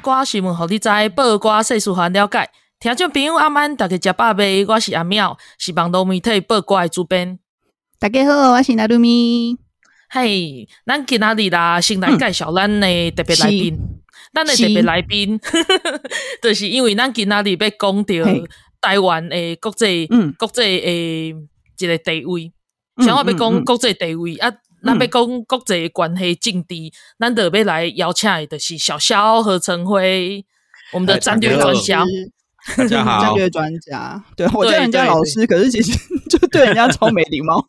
拜的暗头啊，报挂新闻，互你知；报挂世事，互咱了解。报挂全世界。报瓜新闻，互你知；报瓜世事，互咱了解。听众朋友，阿曼，大家食饱未？我是阿妙，是网络媒体报瓜的主编。大家好，我是娜露咪。嘿，咱今仔日啦，先来介绍咱的特别来宾。咱的特别来宾，就是因为咱今仔日要讲到台湾的国际，嗯，国际的一个地位。想要要讲国际地位啊。那要讲国际关系政治，难得要来邀请的，就是小萧何成辉，我们的战略专家。大家好，战略专家，对我叫人家老师，可是其实就对人家超没礼貌。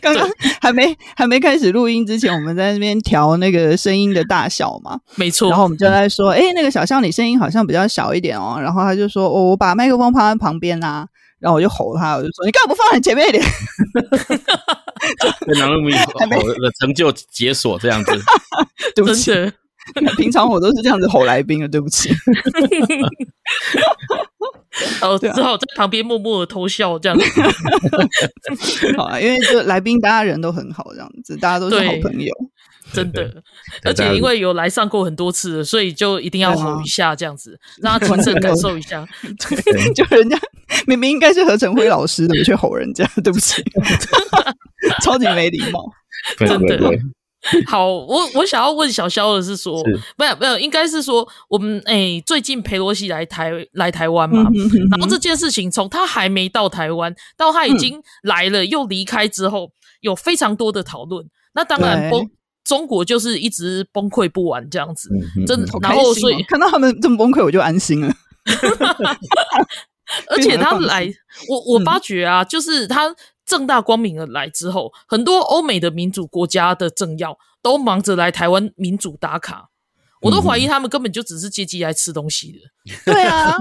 刚刚还没还没开始录音之前，我们在那边调那个声音的大小嘛，没错。然后我们就在说，哎，那个小萧，你声音好像比较小一点哦。然后他就说，哦，我把麦克风放在旁边啊。然后我就吼他，我就说：“你干嘛不放在前面一点？” 被南路米吼的成就解锁这样子，对不起，平常我都是这样子吼来宾的，对不起。哦，只好在旁边默默的偷笑这样子。好啊，因为就来宾大家人都很好，这样子大家都是好朋友。真的，而且因为有来上过很多次了，所以就一定要吼一下，这样子让他亲身感受一下。就人家明明应该是何成辉老师的，我却吼人家，对不起，超级没礼貌，真的。好，我我想要问小肖的是说，没有没有，应该是说我们哎，最近裴洛西来台来台湾嘛，然后这件事情从他还没到台湾到他已经来了又离开之后，有非常多的讨论。那当然不。中国就是一直崩溃不完这样子，真的。然后所以看到他们这么崩溃，我就安心了。而且他来，我我发觉啊，就是他正大光明的来之后，很多欧美的民主国家的政要都忙着来台湾民主打卡，我都怀疑他们根本就只是借机来吃东西的。对啊。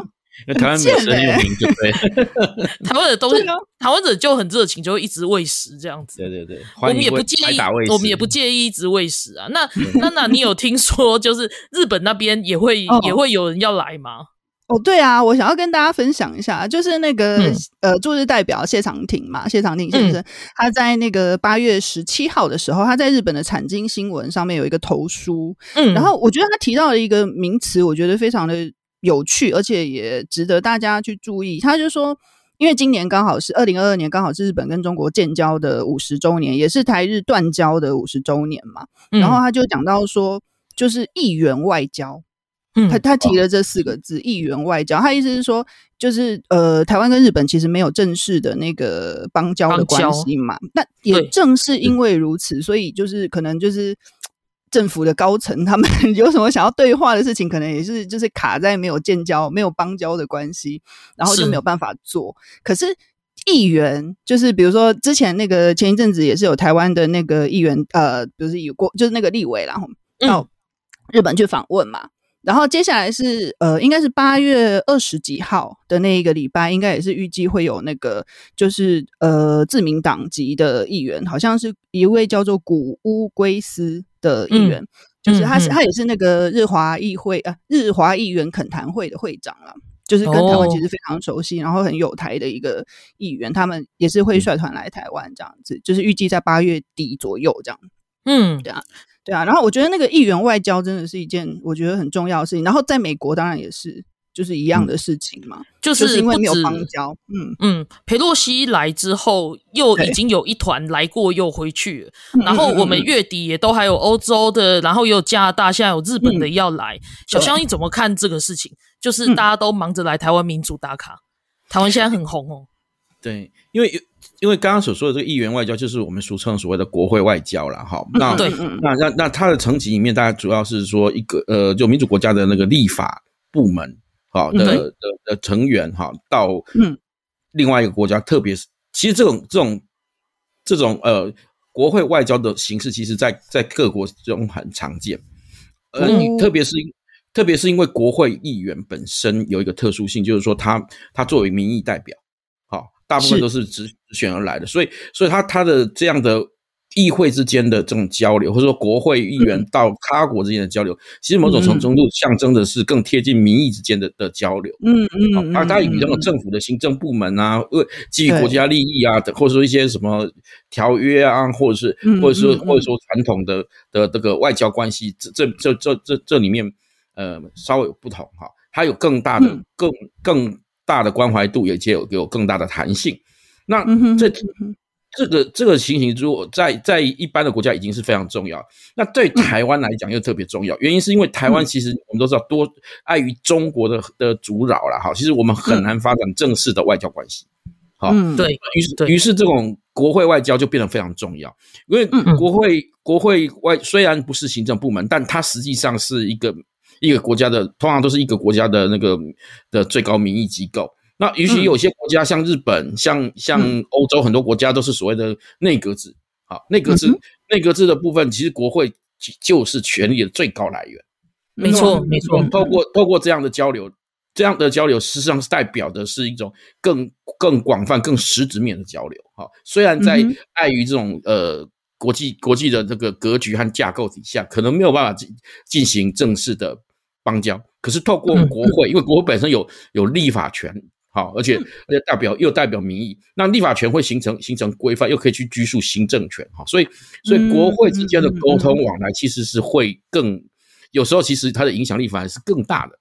因为台湾没有生意有名，对不对？台湾的东西，台湾者就很热情，就会一直喂食这样子。对对对，我们也不介意，我们也不介意一直喂食啊。那那那你有听说，就是日本那边也会也会有人要来吗？哦，对啊，我想要跟大家分享一下，就是那个呃驻日代表谢长廷嘛，谢长廷先生，他在那个八月十七号的时候，他在日本的产经新闻上面有一个投书，嗯，然后我觉得他提到了一个名词，我觉得非常的。有趣，而且也值得大家去注意。他就说，因为今年刚好是二零二二年，刚好是日本跟中国建交的五十周年，也是台日断交的五十周年嘛。嗯、然后他就讲到说，就是议员外交。嗯，他他提了这四个字“议员外交”，他意思是说，就是呃，台湾跟日本其实没有正式的那个邦交的关系嘛。那也正是因为如此，所以就是可能就是。政府的高层，他们 有什么想要对话的事情，可能也是就是卡在没有建交、没有邦交的关系，然后就没有办法做。是可是议员，就是比如说之前那个前一阵子也是有台湾的那个议员，呃，就是有过就是那个立委，然后到日本去访问嘛。嗯、然后接下来是呃，应该是八月二十几号的那一个礼拜，应该也是预计会有那个就是呃自民党籍的议员，好像是一位叫做古乌圭司。的议员，嗯、就是他是、嗯、他也是那个日华议会啊，日华议员恳谈会的会长了，就是跟台湾其实非常熟悉，哦、然后很有台的一个议员，他们也是会率团来台湾这样子，就是预计在八月底左右这样。嗯，对啊，对啊。然后我觉得那个议员外交真的是一件我觉得很重要的事情，然后在美国当然也是。就是一样的事情嘛，嗯、就是因为没有邦交。嗯嗯，裴洛西来之后，又已经有一团来过又回去了。然后我们月底也都还有欧洲的，然后也有加拿大，现在有日本的要来。嗯、小香你怎么看这个事情？就是大家都忙着来台湾民主打卡，嗯、台湾现在很红哦。对，因为因为刚刚所说的这个议员外交，就是我们俗称所谓的国会外交了哈。那对，那那那它的层级里面，大家主要是说一个呃，就民主国家的那个立法部门。好的的的成员哈，到另外一个国家，特别是其实这种这种这种呃国会外交的形式，其实在在各国中很常见，呃，嗯、特别是特别是因为国会议员本身有一个特殊性，就是说他他作为民意代表，好，大部分都是直选而来的，所以所以他他的这样的。议会之间的这种交流，或者说国会议员到他国之间的交流，嗯、其实某种程度象征的是更贴近民意之间的的交流。嗯嗯，啊他与这种政府的行政部门啊，为基于国家利益啊，或者说一些什么条约啊，或者是或者说或者说传统的的这个外交关系，这这这这这这里面呃稍微有不同哈，它有更大的更更大的关怀度，也就有有更大的弹性。那这。这个这个情形，如果在在一般的国家已经是非常重要，那对台湾来讲又特别重要。原因是因为台湾其实我们都知道，多碍于中国的的阻扰了哈，其实我们很难发展正式的外交关系。好，对，于是于是这种国会外交就变得非常重要，因为国会国会外虽然不是行政部门，但它实际上是一个一个国家的，通常都是一个国家的那个的最高民意机构。那尤其有些国家，像日本、嗯、像像欧洲很多国家，都是所谓的内阁制。好，内阁制、内阁制的部分，其实国会就是权力的最高来源。没错，没错。透过透过这样的交流，这样的交流，实际上是代表的是一种更更广泛、更实质面的交流。好，虽然在碍于这种呃国际国际的这个格局和架构底下，可能没有办法进进行正式的邦交，可是透过国会，因为国会本身有有立法权。好，而且而且代表又代表民意，那立法权会形成形成规范，又可以去拘束行政权。哈，所以所以国会之间的沟通往来其实是会更有时候其实它的影响力反而是更大的。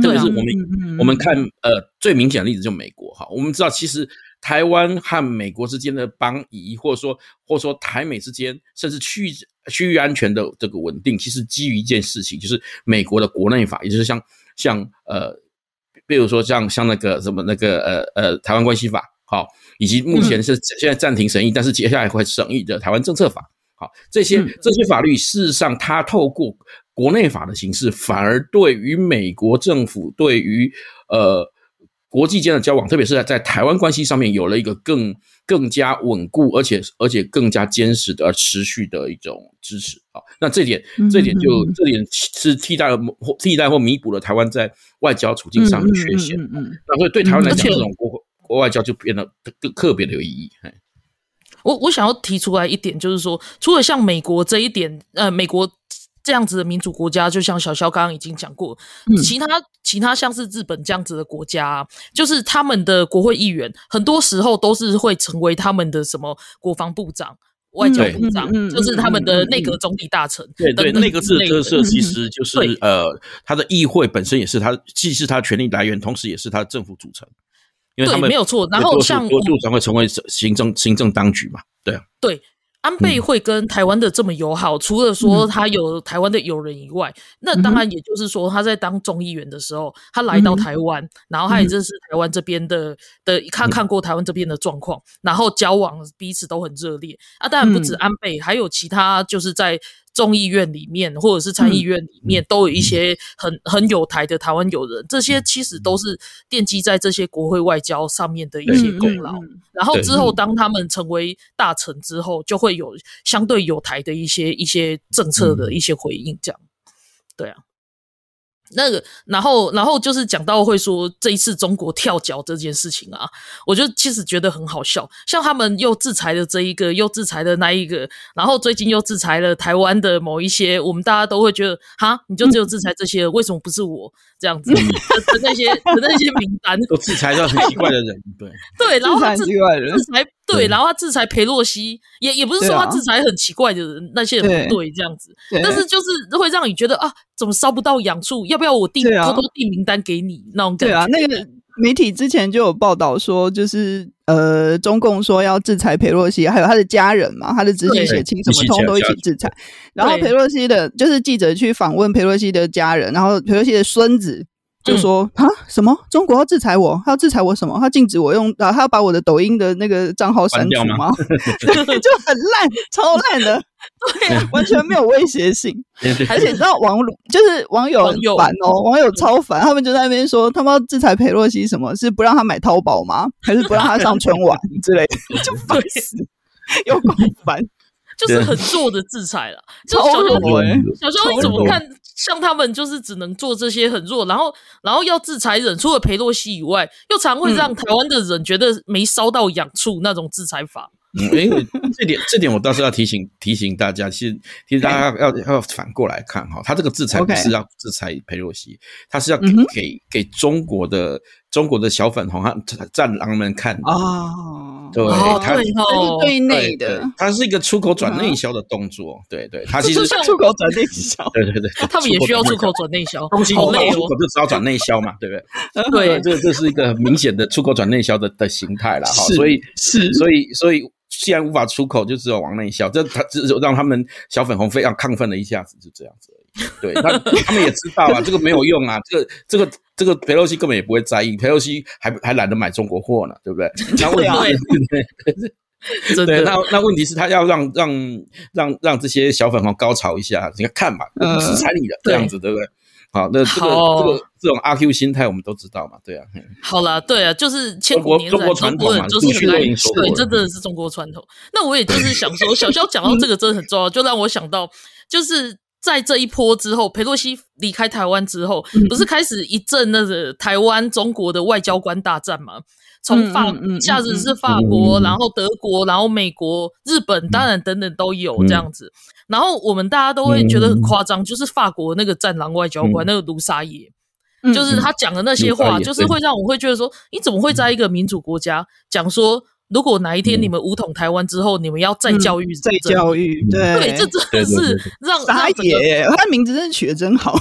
特别是我们我们看呃最明显的例子就美国哈，我们知道其实台湾和美国之间的邦谊，或者说或者说台美之间甚至区域区域安全的这个稳定，其实基于一件事情，就是美国的国内法，也就是像像呃。比如说像像那个什么那个呃呃台湾关系法，好，以及目前是现在暂停审议，但是接下来会审议的台湾政策法，好，这些这些法律事实上它透过国内法的形式，反而对于美国政府对于呃国际间的交往，特别是在在台湾关系上面，有了一个更更加稳固，而且而且更加坚实的持续的一种支持啊。那这点这点就这点是替代了替代或弥补了台湾在外交处境上的缺陷。嗯嗯，那所以对台湾来讲，这种国国外交就变得更特别的有意义。我我想要提出来一点，就是说，除了像美国这一点，呃，美国。这样子的民主国家，就像小肖刚刚已经讲过，其他其他像是日本这样子的国家，就是他们的国会议员，很多时候都是会成为他们的什么国防部长、外交部长，就是他们的内阁总理大臣。对对，内阁制的特色其实就是呃，他的议会本身也是他，既是他权力来源，同时也是他的政府组成。因为他们没有错。然后像多数常会成为行政行政当局嘛，对啊，对。安倍会跟台湾的这么友好，除了说他有台湾的友人以外，那当然也就是说他在当众议员的时候，他来到台湾，然后他也认识台湾这边的的，看看过台湾这边的状况，然后交往彼此都很热烈。啊。当然不止安倍，还有其他就是在。众议院里面，或者是参议院里面，都有一些很很有台的台湾友人，这些其实都是奠基在这些国会外交上面的一些功劳。然后之后，当他们成为大臣之后，就会有相对有台的一些一些政策的一些回应，这样，对啊。那个，然后，然后就是讲到会说这一次中国跳脚这件事情啊，我就其实觉得很好笑。像他们又制裁了这一个，又制裁了那一个，然后最近又制裁了台湾的某一些，我们大家都会觉得，哈，你就只有制裁这些，为什么不是我这样子？的那些的那些名单都制裁到很奇怪的人，对 对，然后他制裁。对，然后他制裁裴洛西，也也不是说他制裁很奇怪的人，那些人不对这样子，但是就是会让你觉得啊，怎么烧不到痒处？要不要我递偷偷递名单给你那种感觉？对啊，那个媒体之前就有报道说，就是呃，中共说要制裁裴洛西，还有他的家人嘛，他的直系血亲什么通都一起制裁。然后裴洛西的，就是记者去访问裴洛西的家人，然后裴洛西的孙子。就说啊、嗯、什么中国要制裁我，他要制裁我什么？他禁止我用啊，他要把我的抖音的那个账号删除吗？就很烂，超烂的，对啊，完全没有威胁性。而且你知道网络就是网友很烦哦，网友超烦，他们就在那边说他们要制裁裴洛西，什么是不让他买淘宝吗？还是不让他上春晚之类的？就烦死，又够烦，就是很弱的制裁了。就小熊，小熊你怎么看？像他们就是只能做这些很弱，然后然后要制裁人，除了裴洛西以外，又常会让台湾的人觉得没烧到痒处那种制裁法。嗯，因为这点这点我倒是要提醒 提醒大家，其实其实大家要要要反过来看哈，他这个制裁不是要制裁裴洛西，他是要给给给中国的中国的小粉红和战狼们看啊，对，他是对内的，它是一个出口转内销的动作，对对，它其实出口转内销，对对对，他们也需要出口转内销，东西出口就只好转内销嘛，对不对？对，这这是一个明显的出口转内销的的形态了哈，所以是所以所以。既然无法出口，就只有往内销，这他只有让他们小粉红非常亢奋了一下子，就这样子。对他，他们也知道啊，这个没有用啊，这个这个这个佩洛西根本也不会在意，佩洛西还还懒得买中国货呢，对不对？那问题是，对，对，那那问题是，他要让让让让这些小粉红高潮一下，你看嘛，我制裁你的这样子，对不对？好，那这个这个这种阿 Q 心态我们都知道嘛，对啊。好了，对啊，就是千古年来中国传统嘛，就是很爱对，这真的是中国传统。那我也就是想说，小肖讲到这个真的很重要，就让我想到，就是在这一波之后，裴洛西离开台湾之后，不是开始一阵那个台湾中国的外交官大战吗？从法一下子是法国，然后德国，然后美国、日本，当然等等都有这样子。然后我们大家都会觉得很夸张，就是法国那个战狼外交官那个卢沙野，就是他讲的那些话，就是会让我会觉得说，你怎么会在一个民主国家讲说，如果哪一天你们武统台湾之后，你们要再教育、再教育？对，这真的是让沙野，他名字真的取得真好，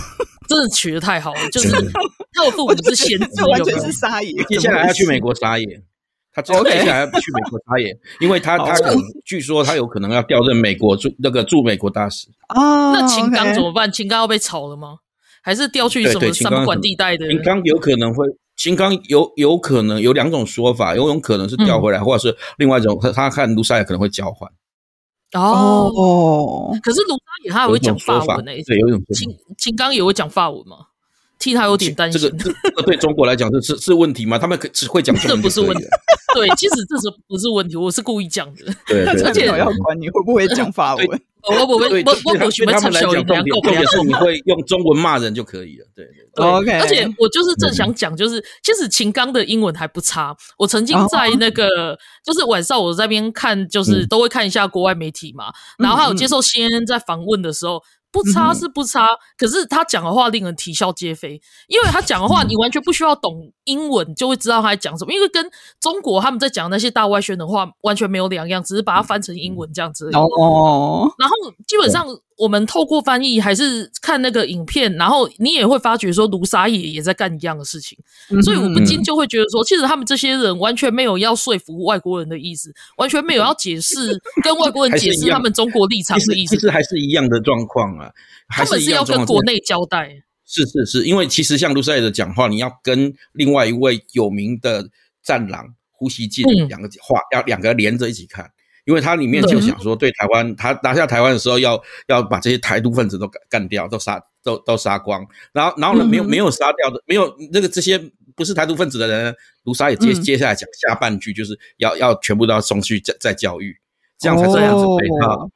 真的取得太好了，就是。他的父母是先知，完全是撒野。接下来要去美国撒野，他 接下来要去美国撒野，因为他他可能据说他有可能要调任美国驻那个驻美国大使啊。那秦刚怎么办？秦刚要被炒了吗？还是调去什么三不管地带的？秦刚有可能会，秦刚有有可能有两种说法，有种可能是调回来，或者是另外一种，他看卢沙也可能会交换。哦，可是卢沙也他也会讲法文诶，对，有一种秦秦刚也会讲法文吗？替他有点担心，这个这个对中国来讲是是是问题吗？他们可只会讲这不是问题。对，其实这是不是问题？我是故意讲的。对，而且要管你会不会讲法文。我不会，我我不喜欢插小语，重点是你会用中文骂人就可以了。对对，OK。而且我就是正想讲，就是其实秦刚的英文还不差。我曾经在那个就是晚上我在那边看，就是都会看一下国外媒体嘛，然后还有接受 CNN 在访问的时候。不差是不差，嗯、可是他讲的话令人啼笑皆非，因为他讲的话你完全不需要懂英文就会知道他在讲什么，因为跟中国他们在讲那些大外宣的话完全没有两样，只是把它翻成英文这样子。哦，然后基本上。我们透过翻译还是看那个影片，然后你也会发觉说卢沙野也在干一样的事情，所以我不禁就会觉得说，其实他们这些人完全没有要说服外国人的意思，完全没有要解释跟外国人解释他们中国立场的意思，其实还是一样的状况啊。他们是要跟国内交代，是是是，因为其实像卢沙野的讲话，你要跟另外一位有名的战狼呼吸进两个话，要两个连着一起看。因为他里面就想说，对台湾，他拿下台湾的时候要，要要把这些台独分子都干掉，都杀，都都杀光。然后，然后呢，没有没有杀掉的，没有那个这些不是台独分子的人，卢沙也接接下来讲下半句，就是要要全部都要送去再再教育，这样才这样子配套。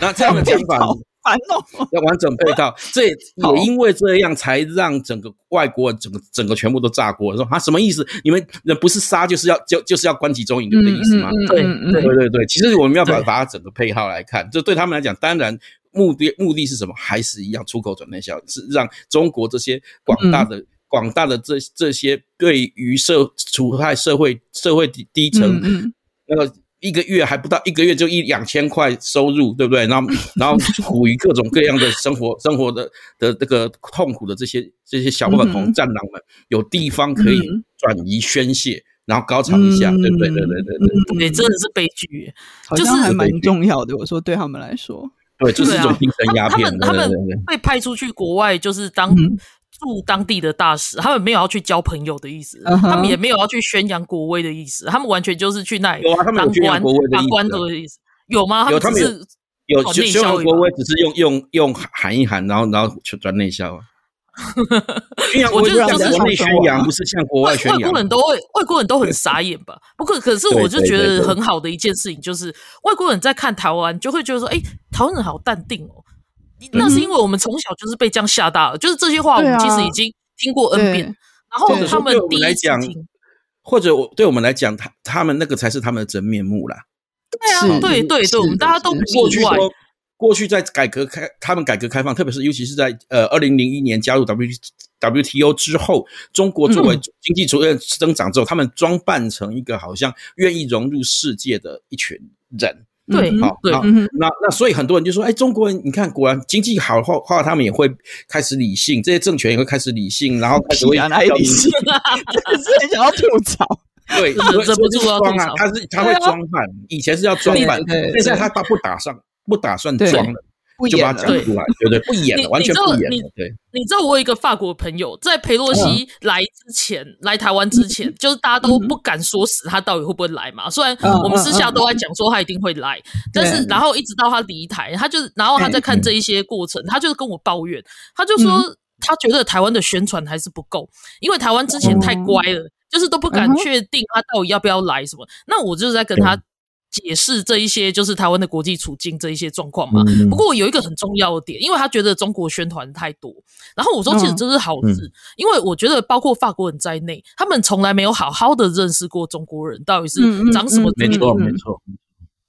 那这样的讲法。烦哦，要完整配套，这也因为这样才让整个外国整个整个全部都炸锅。说啊，什么意思？你们人不是杀就是要就就是要关集中营的意思吗？对对对对，其实我们要把把它整个配套来看，这对他们来讲，当然目的目的是什么？还是一样，出口转内销，是让中国这些广大的广大的这这些对于社处害社会社会低低层那个。一个月还不到一个月就一两千块收入，对不对？然后，然后苦于各种各样的生活，生活的的这个痛苦的这些这些小粉红战狼们，有地方可以转移宣泄，然后高潮一下，对不对？对对对对对，真的是悲剧，就是还蛮重要的。我说对他们来说，对，就是一种精神鸦片。他们他们被派出去国外，就是当。驻当地的大使，他们没有要去交朋友的意思，他们也没有要去宣扬国威的意思，他们完全就是去那里当官当官的意思，有吗？有，他们是有宣扬国威，只是用用用喊一喊，然后然后转内销啊。我觉得就是国内宣扬，不是像国外宣扬。外国人都会，外国人都很傻眼吧？不过，可是我就觉得很好的一件事情，就是外国人在看台湾，就会觉得说：“哎，台湾人好淡定哦。”那是因为我们从小就是被这样吓大了，就是这些话我们其实已经听过 N 遍。然后他们第一次听，或者我对我们来讲，他他们那个才是他们的真面目啦。对啊，对对对，我们大家都不意外。过去在改革开，他们改革开放，特别是尤其是在呃二零零一年加入 W WTO 之后，中国作为经济逐渐增长之后，嗯、他们装扮成一个好像愿意融入世界的一群人。对，好，对，那那所以很多人就说，哎，中国人，你看，果然经济好的话，他们也会开始理性，这些政权也会开始理性，然后开始会理性，真是很想要吐槽。对，忍不住要装啊。他是他会装扮，以前是要装扮，现在他他不打算。不打算装了，就把它讲出来，对对，不 演了，完全不演了。对，你知道我有一个法国朋友，在裴洛西来之前，来台湾之前，就是大家都不敢说死他到底会不会来嘛。虽然我们私下都在讲说他一定会来，但是然后一直到他离台，他就然后他在看这一些过程，他就是跟我抱怨，他就说他觉得台湾的宣传还是不够，因为台湾之前太乖了，就是都不敢确定他到底要不要来什么。那我就是在跟他。解释这一些就是台湾的国际处境这一些状况嘛。不过有一个很重要的点，因为他觉得中国宣传太多，然后我说其实这是好事，因为我觉得包括法国人在内，他们从来没有好好的认识过中国人到底是长什么样。没错，没错。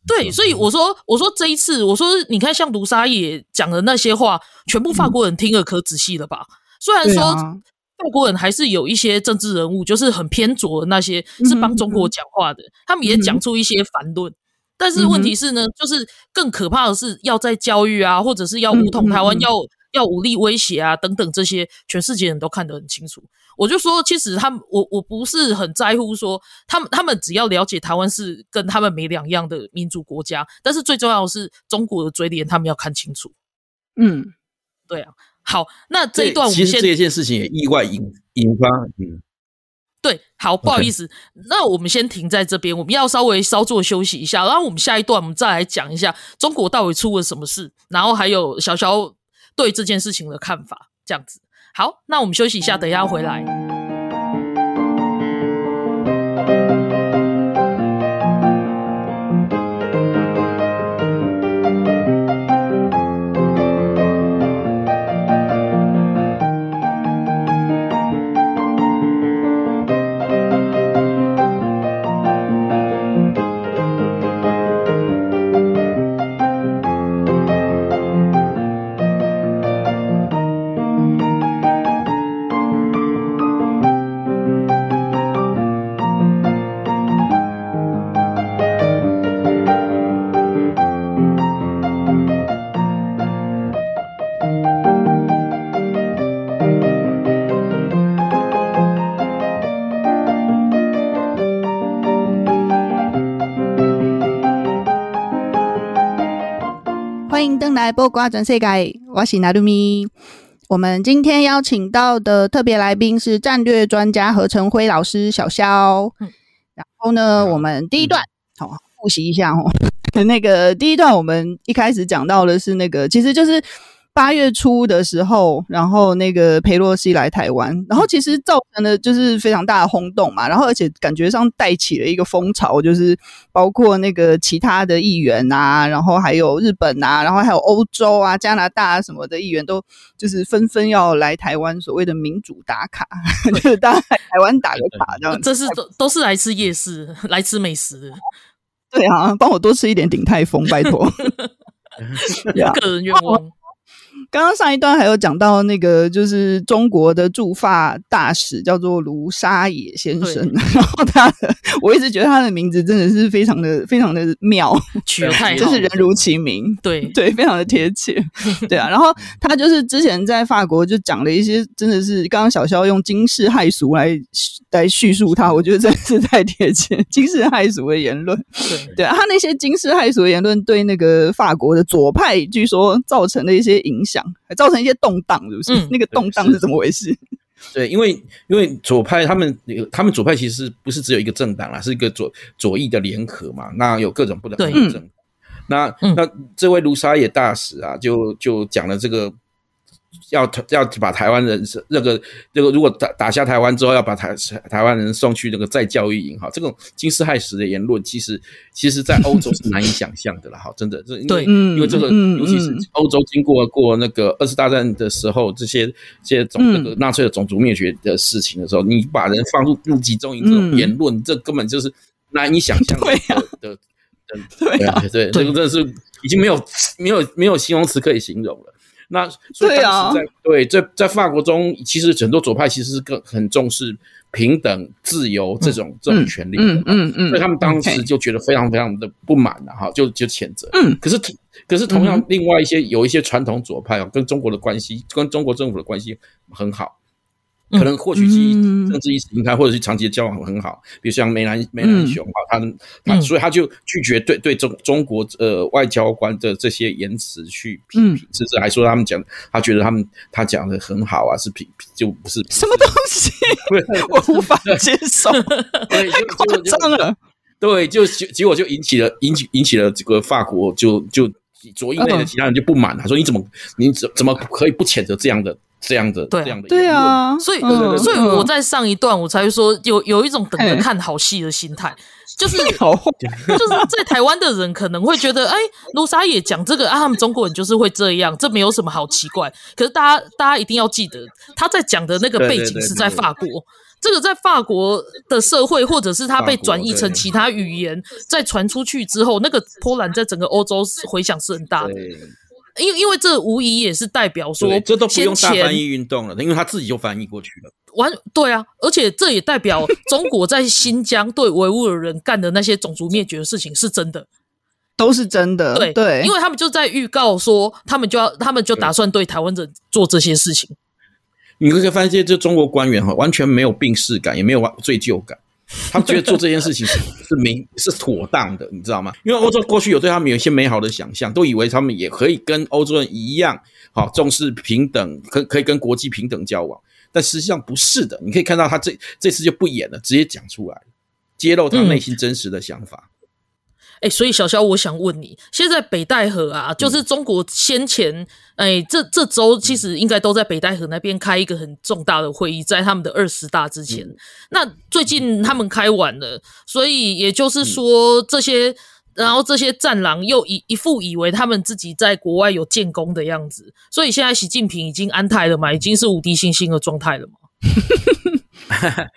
对，所以我说，我说这一次，我说你看，像卢沙野讲的那些话，全部法国人听了可仔细了吧？虽然说。外国人还是有一些政治人物，就是很偏左的那些，是帮中国讲话的，他们也讲出一些反论。但是问题是呢，就是更可怕的是，要在教育啊，或者是要武统台湾，要要武力威胁啊，等等这些，全世界人都看得很清楚。我就说，其实他们，我我不是很在乎说，他们他们只要了解台湾是跟他们没两样的民主国家，但是最重要的是中国的嘴脸，他们要看清楚。嗯，对啊。好，那这一段我们先。其实这一件事情也意外引引发，嗯，对，好，不好意思.那我们先停在这边，我们要稍微稍作休息一下，然后我们下一段我们再来讲一下中国到底出了什么事，然后还有小小对这件事情的看法，这样子。好，那我们休息一下，等一下回来。来播瓜转世界，我是娜露咪。我们今天邀请到的特别来宾是战略专家何成辉老师小肖。嗯、然后呢，我们第一段好、嗯哦、复习一下哦。那个第一段我们一开始讲到的是那个，其实就是。八月初的时候，然后那个佩洛西来台湾，然后其实造成了就是非常大的轰动嘛，然后而且感觉上带起了一个风潮，就是包括那个其他的议员啊，然后还有日本啊，然后还有欧洲啊、加拿大啊什么的议员都就是纷纷要来台湾，所谓的民主打卡，就是大家来台湾打个卡这样。这是都都是来吃夜市，来吃美食。对啊，帮我多吃一点鼎泰丰，拜托。个人愿望。刚刚上一段还有讲到那个，就是中国的驻法大使叫做卢沙野先生，然后他的，我一直觉得他的名字真的是非常的 非常的妙，取得太好，就是人如其名，对。对，非常的贴切，对啊。然后他就是之前在法国就讲了一些，真的是刚刚小肖用惊世骇俗来来叙述他，我觉得真的是太贴切，惊世骇俗的言论，对。对啊，他那些惊世骇俗的言论对那个法国的左派据说造成了一些影响，还造成一些动荡，是不是？嗯、那个动荡是怎么回事？对，因为因为左派他们他们左派其实不是只有一个政党啦，是一个左左翼的联合嘛。那有各种不同的政那、嗯、那这位卢沙野大使啊，就就讲了这个。要要把台湾人那个那个，如果打打下台湾之后，要把台台湾人送去那个再教育营哈，这种惊世骇俗的言论，其实其实在欧洲是难以想象的了哈，真的，这因为因为这个，尤其是欧洲经过过那个二次大战的时候，这些这些种那个纳粹的种族灭绝的事情的时候，你把人放入入集中营这种言论，这根本就是难以想象的的，对啊，对，这个真的是已经没有没有没有形容词可以形容了。那所以当时在对在在法国中，其实很多左派其实是更很重视平等、自由这种这种权利，嗯嗯嗯，所以他们当时就觉得非常非常的不满了哈，就就谴责。嗯，可是可是同样，另外一些有一些传统左派啊，跟中国的关系，跟中国政府的关系很好。可能获取其政治意识形态，或者是长期的交往很好，比如像梅兰梅兰雄啊，他他所以他就拒绝对对中中国呃外交官的这些言辞去批评，甚至还说他们讲，他觉得他们他讲的很好啊，是批就不是什么东西，我无法接受，太 夸张了。对，就结结果就引起了引起引起了这个法国就就左翼内的其他人就不满他，说你怎么你怎怎么可以不谴责这样的？这样的，对。这样的，对啊，所以，所以我在上一段我才会说有有一种等着看好戏的心态，就是 就是在台湾的人可能会觉得，哎，卢沙也讲这个啊，他们中国人就是会这样，这没有什么好奇怪。可是大家大家一定要记得，他在讲的那个背景是在法国，这个在法国的社会，或者是它被转译成其他语言再传出去之后，那个波兰在整个欧洲回响是很大的。因为因为这无疑也是代表说，这都不用大翻译运动了，因为他自己就翻译过去了。完，对啊，而且这也代表中国在新疆对维吾尔人干的那些种族灭绝的事情是真的，都是真的。对对，因为他们就在预告说，他们就要，他们就打算对台湾人做这些事情。你可以发现，这中国官员哈，完全没有病逝感，也没有罪疚感。他们觉得做这件事情是 是明是妥当的，你知道吗？因为欧洲过去有对他们有一些美好的想象，都以为他们也可以跟欧洲人一样，好重视平等，可可以跟国际平等交往。但实际上不是的。你可以看到他这这次就不演了，直接讲出来，揭露他内心真实的想法。嗯哎，所以小肖，我想问你，现在北戴河啊，就是中国先前，哎，这这周其实应该都在北戴河那边开一个很重大的会议，在他们的二十大之前。那最近他们开完了，所以也就是说，这些，然后这些战狼又一一副以为他们自己在国外有建功的样子，所以现在习近平已经安泰了嘛，已经是无敌星星的状态了嘛。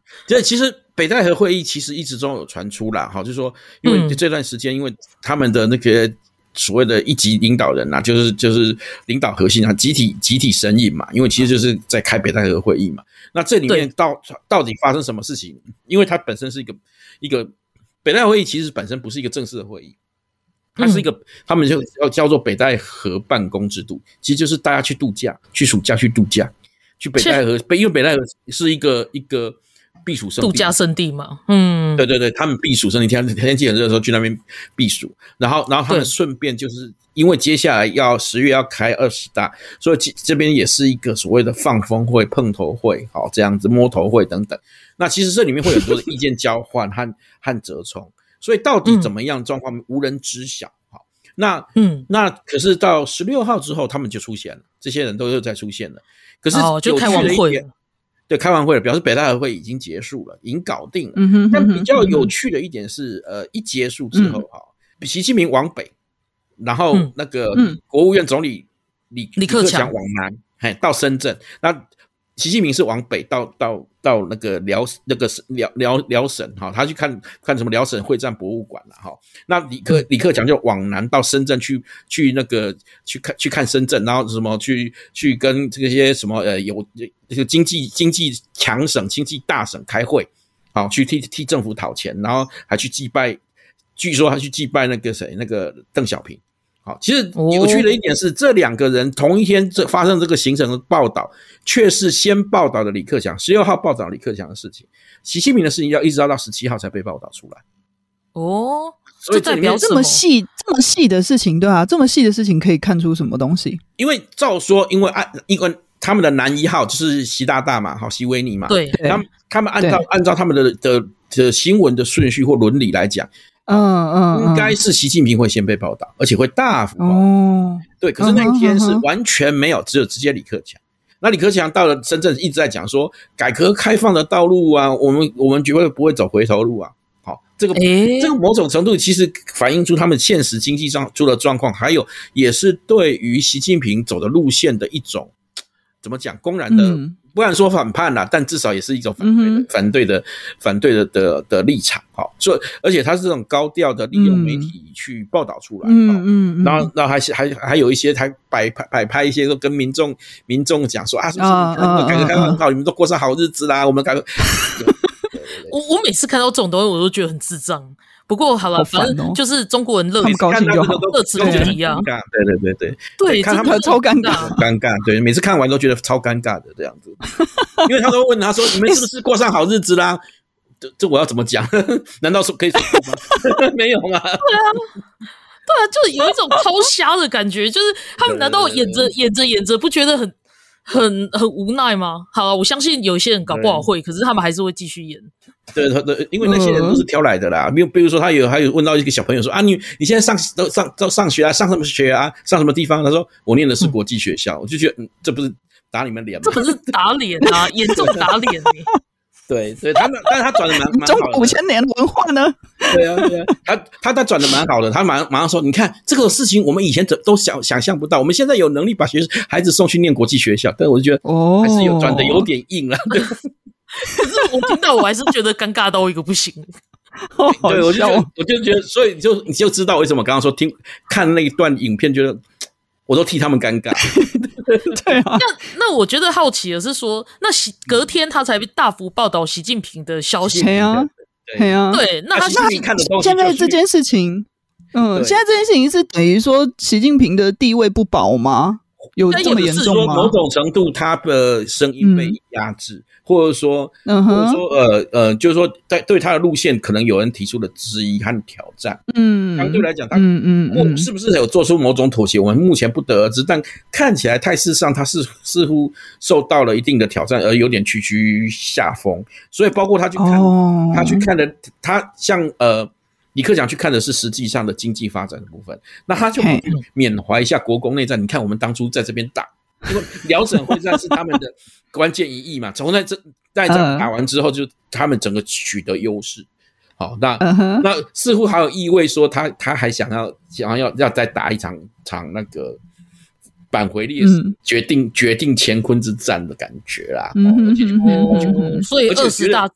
这其实北戴河会议其实一直都有传出啦，哈，就是说，因为这段时间，因为他们的那个所谓的一级领导人呐，就是就是领导核心啊，集体集体神隐嘛，因为其实就是在开北戴河会议嘛。那这里面到到底发生什么事情？因为它本身是一个一个北戴河会议，其实本身不是一个正式的会议，它是一个他们就要叫做北戴河办公制度，其实就是大家去度假，去暑假去度假，去北戴河北，因为北戴河是一个一个。避暑胜地，度假胜地嘛，嗯，对对对，他们避暑胜地，天天气很热的时候去那边避暑，然后然后他们顺便就是因为接下来要十月要开二十大，所以这这边也是一个所谓的放风会、碰头会，好这样子摸头会等等。那其实这里面会有很多的意见交换和 和折冲，所以到底怎么样状况无人知晓。好，那嗯，那可是到十六号之后，他们就出现了，这些人都又再出现了，可是哦，就开完会。对，开完会了，表示北大河会已经结束了，已经搞定了。嗯哼，但比较有趣的一点是，呃，一结束之后，哈，习近平往北，然后那个国务院总理李李克强往南，嘿，到深圳。那习近平是往北到到到那个辽那个辽辽辽省哈，他去看看什么辽省会战博物馆了哈。那李克李克强就往南到深圳去去那个去看去看深圳，然后什么去去跟这些什么呃有这个经济经济强省经济大省开会，好去替替政府讨钱，然后还去祭拜，据说还去祭拜那个谁那个邓小平。好，其实有趣的一点是，哦、这两个人同一天这发生这个行程的报道，却是先报道的李克强，十六号报道李克强的事情，习近平的事情要一直到到十七号才被报道出来。哦，所以这里面这么？细、这么细的事情，对啊，这么细的事情可以看出什么东西？因为照说，因为按因为他们的男一号就是习大大嘛，好，习维尼嘛，对，他们他们按照按照他们的的的新闻的顺序或伦理来讲，嗯嗯，应该是习近平会先被报道，而且会大幅报道。哦，对，可是那一天是完全没有，只有直接李克强。那李克强到了深圳，一直在讲说改革开放的道路啊，我们我们绝对不会走回头路啊。好，这个、欸、这个某种程度其实反映出他们现实经济上出了状况，还有也是对于习近平走的路线的一种怎么讲，公然的。嗯不敢说反叛啦，但至少也是一种反对的、嗯、反对的、反对的的的立场。好，所以而且他是这种高调的利用媒体去报道出来。嗯嗯，然后然后还还还有一些还摆拍摆拍一些都跟民众民众讲说啊，是不是改革开放很好，你们都过上好日子啦？我们改革。我我每次看到这种东西，我都觉得很智障。不过好了，反正就是中国人乐于高兴就好，乐此不疲啊。对对对对，对，看他们超尴尬，尴尬。对，每次看完都觉得超尴尬的这样子，因为他都问他说：“ 你们是不是过上好日子啦？”这这我要怎么讲？难道说可以说吗？没有吗？对啊，对啊，就有一种超瞎的感觉，就是他们难道演着演着演着不觉得很很很无奈吗？好啊，我相信有一些人搞不好会，可是他们还是会继续演。对，对对，因为那些人都是挑来的啦。比如，比如说，他有还有问到一个小朋友说啊，你你现在上都上都上学啊，上什么学啊，上什么地方？他说我念的是国际学校，我就觉得，嗯，这不是打你们脸吗？这不是打脸啊，严重打脸。对对，他们，但是他转的蛮蛮好的。中五千年文化呢？对啊对啊，他他他转的蛮好的，他马上马上说，你看这个事情，我们以前都都想想象不到，我们现在有能力把学孩子送去念国际学校，但我就觉得哦，还是有转的有点硬了。对。可是我听到，我还是觉得尴尬到一个不行。对，我就我就觉得，所以就你就知道为什么刚刚说听看那一段影片，觉得我都替他们尴尬。对啊。那那我觉得好奇的是说，那习隔天他才大幅报道习近平的消息。对啊，对啊。对，那他那现在这件事情，嗯，现在这件事情是等于说习近平的地位不保吗？有这么严重吗？某种程度，他的声音被压制。或者说，嗯、或者说，呃呃，就是说，在对他的路线，可能有人提出了质疑和挑战。嗯，相对来讲，他嗯嗯，嗯是不是有做出某种妥协？我们目前不得而知。但看起来态势上，他是似乎受到了一定的挑战，而有点屈居下风。所以，包括他去看，哦、他去看的，他像呃，李克强去看的是实际上的经济发展的部分。那他就缅怀一下国共内战。你看，我们当初在这边打。因为辽沈会战是他们的关键一役嘛，从在这在这打完之后，就他们整个取得优势。好，那、uh. 那似乎还有意味说他他还想要想要要再打一场场那个扳回列势，决定决定乾坤之战的感觉啦。所以二十大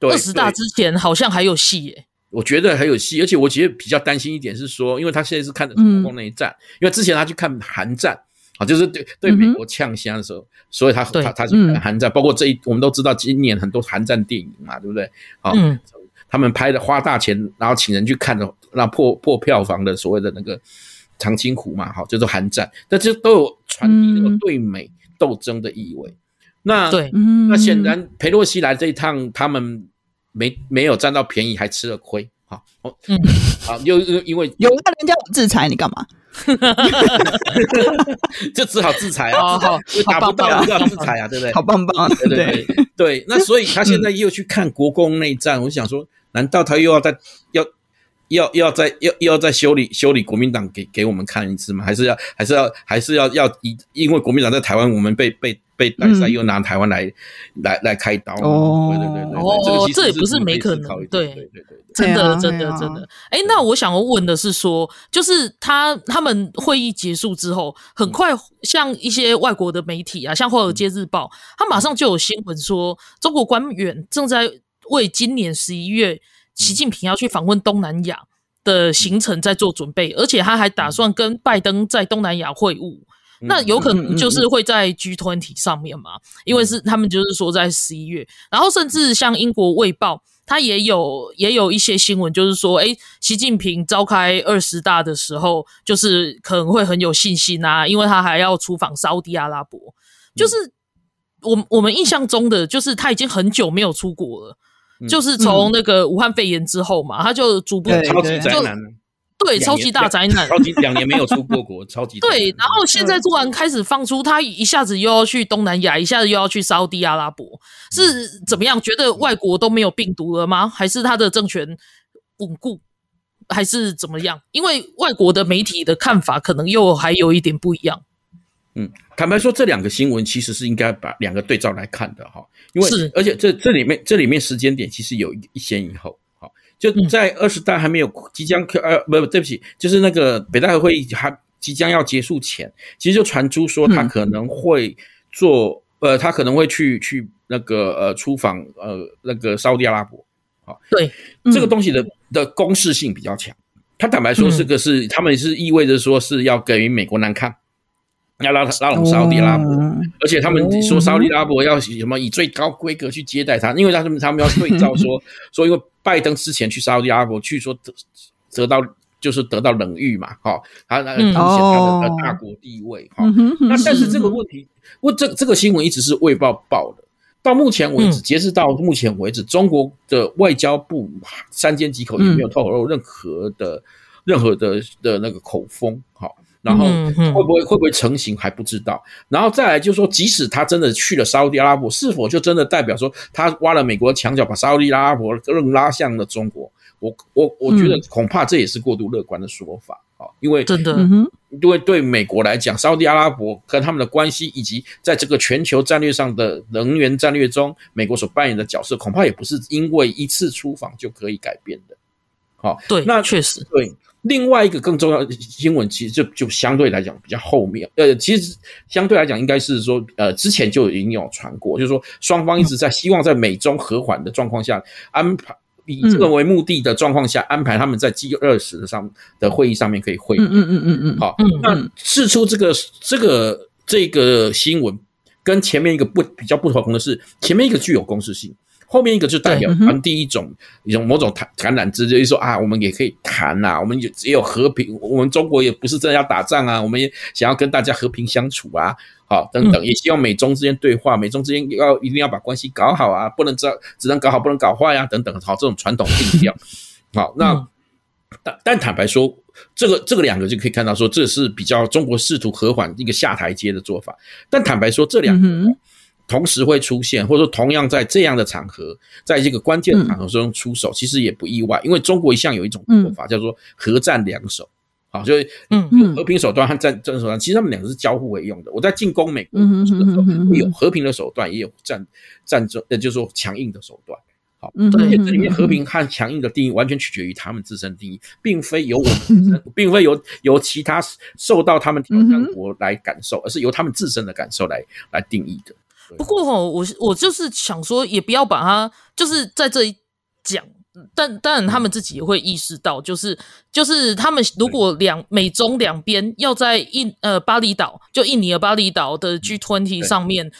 二十大之前好像还有戏耶。我觉得很有戏，而且我觉得比较担心一点是说，因为他现在是看的国共内战，因为之前他去看韩战。啊，就是对对美国呛声的时候，嗯、所以他他他是韩战，嗯、包括这一我们都知道，今年很多韩战电影嘛，对不对？好，嗯、他们拍的花大钱，然后请人去看的，那破破票房的所谓的那个长津湖嘛，好，就是韩战，但这都有传递那个对美斗争的意味。嗯、那对，那显然裴洛西来这一趟，他们没没有占到便宜，还吃了亏。好，哦嗯，好，又又因为有那人家制裁你干嘛？就只好制裁啊！好，打不到就要制裁啊，对不对？好棒棒，对对对对。那所以他现在又去看国共内战，我想说，难道他又要再要要要再要要再修理修理国民党给给我们看一次吗？还是要还是要还是要要以因为国民党在台湾，我们被被被逮塞，又拿台湾来来来开刀？哦，对对对哦，这也不是没可能，对对对对。真的，真的，真的。哎，那我想要问的是说，说就是他他们会议结束之后，很快像一些外国的媒体啊，像《华尔街日报》，他马上就有新闻说，中国官员正在为今年十一月习近平要去访问东南亚的行程在做准备，而且他还打算跟拜登在东南亚会晤。那有可能就是会在 G20 上面嘛，因为是他们就是说在十一月，然后甚至像英国《卫报》。他也有也有一些新闻，就是说，诶，习近平召开二十大的时候，就是可能会很有信心啊，因为他还要出访沙乌地阿拉伯。就是我我们印象中的，就是他已经很久没有出国了。就是从那个武汉肺炎之后嘛，他就逐步超级宅男。对，超级大宅男，超级两年没有出过国，超级 对。然后现在突然开始放出，他一下子又要去东南亚，一下子又要去沙乌地阿拉伯，是怎么样？觉得外国都没有病毒了吗？还是他的政权稳固，还是怎么样？因为外国的媒体的看法可能又还有一点不一样。嗯，坦白说，这两个新闻其实是应该把两个对照来看的哈，因为是。而且这这里面这里面时间点其实有一先一后。就在二十大还没有即将呃不不对不起，就是那个北戴河会议还即将要结束前，其实就传出说他可能会做、嗯、呃他可能会去去那个呃出访呃那个沙乌地阿拉伯，好。对、嗯、这个东西的的公示性比较强，他坦白说这个是、嗯、他们是意味着说是要给美国难看。要拉拉拢沙乌地阿拉伯，而且他们说沙乌地阿拉伯要什么以最高规格去接待他，因为他们他们要对照说 说，因为拜登之前去沙乌地阿拉伯去说得得到就是得到冷遇嘛，哈，他那凸显他的大国地位哈。那但是这个问题，问这这个新闻一直是未报报的，到目前为止，截至到目前为止，中国的外交部三缄其口也没有透露任何的任何的的那个口风，哈。然后会不会会不会成型还不知道，然后再来就是说，即使他真的去了沙乌地阿拉伯，是否就真的代表说他挖了美国的墙角，把沙乌地阿拉伯更拉向了中国？我我我觉得恐怕这也是过度乐观的说法啊，因为真的，因为对美国来讲，沙乌地阿拉伯跟他们的关系，以及在这个全球战略上的能源战略中，美国所扮演的角色，恐怕也不是因为一次出访就可以改变的。好，对，那确实对。另外一个更重要的新闻，其实就就相对来讲比较后面，呃，其实相对来讲应该是说，呃，之前就已经有传过，就是说双方一直在希望在美中和缓的状况下安排，以这个为目的的状况下安排他们在 G 二十的上的会议上面可以会议。嗯嗯嗯嗯嗯。好，那事出这个这个这个新闻跟前面一个不比较不同的是，前面一个具有公示性。后面一个就代表传递一种一种某种谈橄榄枝，就是说啊，我们也可以谈呐，我们也也有和平，我们中国也不是真的要打仗啊，我们也想要跟大家和平相处啊，好等等，也希望美中之间对话，美中之间要一定要把关系搞好啊，不能只只能搞好，不能搞坏呀，等等，好这种传统定调。好，那但但坦白说，这个这个两个就可以看到说，这是比较中国试图和缓一个下台阶的做法。但坦白说，这两个。同时会出现，或者说同样在这样的场合，在这个关键场合中出手，其实也不意外，因为中国一向有一种做法叫做和战两手，好，就是嗯，和平手段和战战争手段，其实他们两个是交互为用的。我在进攻美国的时候，有和平的手段，也有战战争，呃，就是说强硬的手段。好，而且这里面和平和强硬的定义完全取决于他们自身定义，并非由我们，并非由由其他受到他们挑战国来感受，而是由他们自身的感受来来定义的。不过哈，我我就是想说，也不要把它就是在这里讲，但当然他们自己也会意识到，就是就是他们如果两美中两边要在印呃巴厘岛，就印尼的巴厘岛的 G20 上面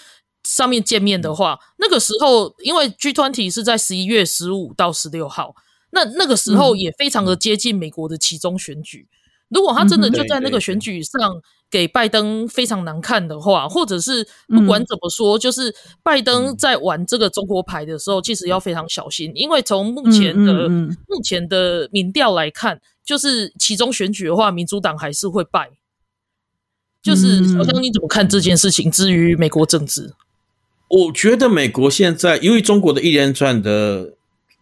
上面见面的话，那个时候因为 G20 是在十一月十五到十六号，那那个时候也非常的接近美国的其中选举，如果他真的就在那个选举上。给拜登非常难看的话，或者是不管怎么说，嗯、就是拜登在玩这个中国牌的时候，其实要非常小心，因为从目前的、嗯嗯嗯、目前的民调来看，就是其中选举的话，民主党还是会败。就是小江，你怎么看这件事情？至于美国政治，我觉得美国现在因为中国的一连串的